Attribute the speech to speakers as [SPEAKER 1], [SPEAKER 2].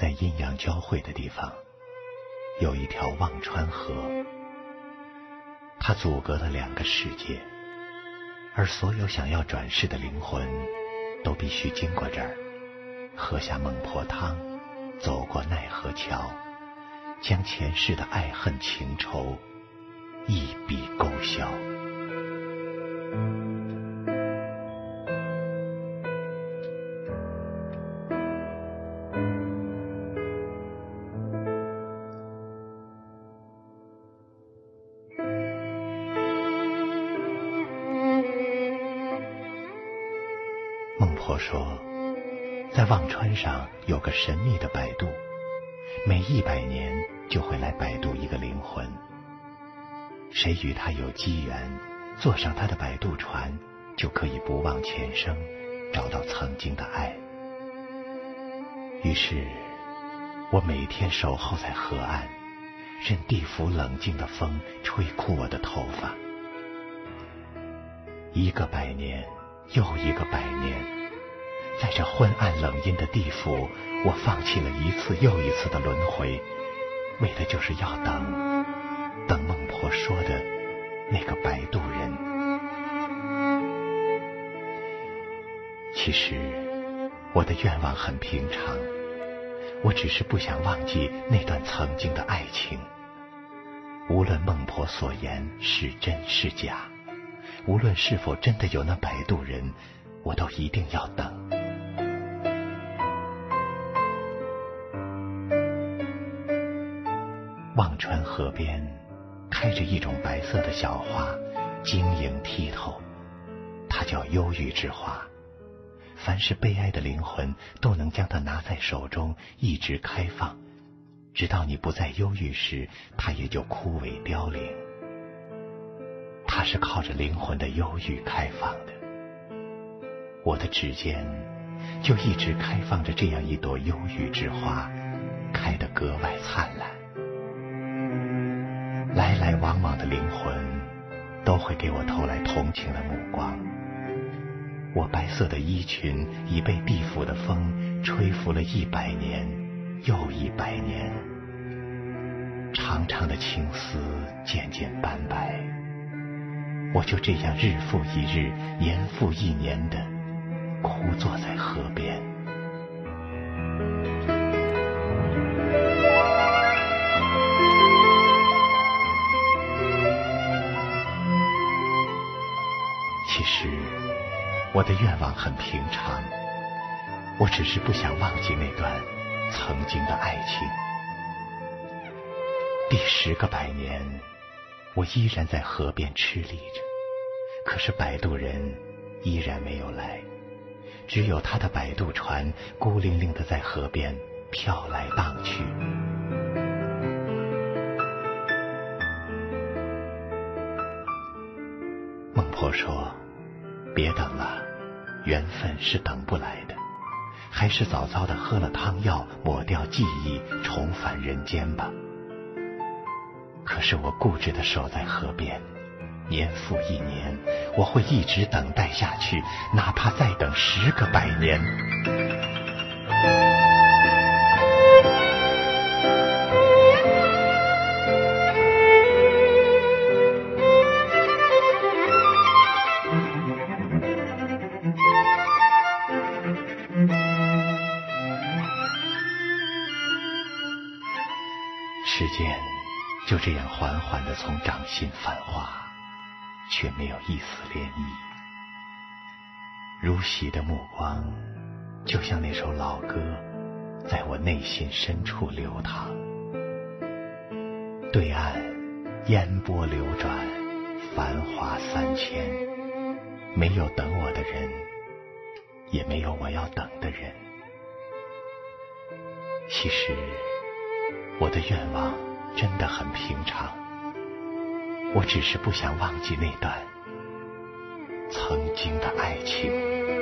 [SPEAKER 1] 在阴阳交汇的地方，有一条忘川河，它阻隔了两个世界，而所有想要转世的灵魂，都必须经过这儿，喝下孟婆汤，走过奈何桥，将前世的爱恨情仇一笔勾销。孟婆说，在忘川上有个神秘的摆渡，每一百年就会来摆渡一个灵魂。谁与他有机缘，坐上他的摆渡船，就可以不忘前生，找到曾经的爱。于是，我每天守候在河岸，任地府冷静的风吹枯我的头发。一个百年。又一个百年，在这昏暗冷阴的地府，我放弃了一次又一次的轮回，为的就是要等，等孟婆说的那个摆渡人。其实我的愿望很平常，我只是不想忘记那段曾经的爱情，无论孟婆所言是真是假。无论是否真的有那摆渡人，我都一定要等。忘川河边开着一种白色的小花，晶莹剔透，它叫忧郁之花。凡是悲哀的灵魂，都能将它拿在手中，一直开放，直到你不再忧郁时，它也就枯萎凋零。它是靠着灵魂的忧郁开放的，我的指尖就一直开放着这样一朵忧郁之花，开得格外灿烂。来来往往的灵魂都会给我投来同情的目光。我白色的衣裙已被地府的风吹拂了一百年又一百年，长长的青丝渐渐斑白。我就这样日复一日、年复一年的枯坐在河边。其实我的愿望很平常，我只是不想忘记那段曾经的爱情。第十个百年。我依然在河边吃力着，可是摆渡人依然没有来，只有他的摆渡船孤零零的在河边飘来荡去。孟婆说：“别等了，缘分是等不来的，还是早早的喝了汤药，抹掉记忆，重返人间吧。”可是我固执的守在河边，年复一年，我会一直等待下去，哪怕再等十个百年。时间。就这样缓缓的从掌心泛化，却没有一丝涟漪。如洗的目光，就像那首老歌，在我内心深处流淌。对岸烟波流转，繁华三千，没有等我的人，也没有我要等的人。其实，我的愿望。真的很平常，我只是不想忘记那段曾经的爱情。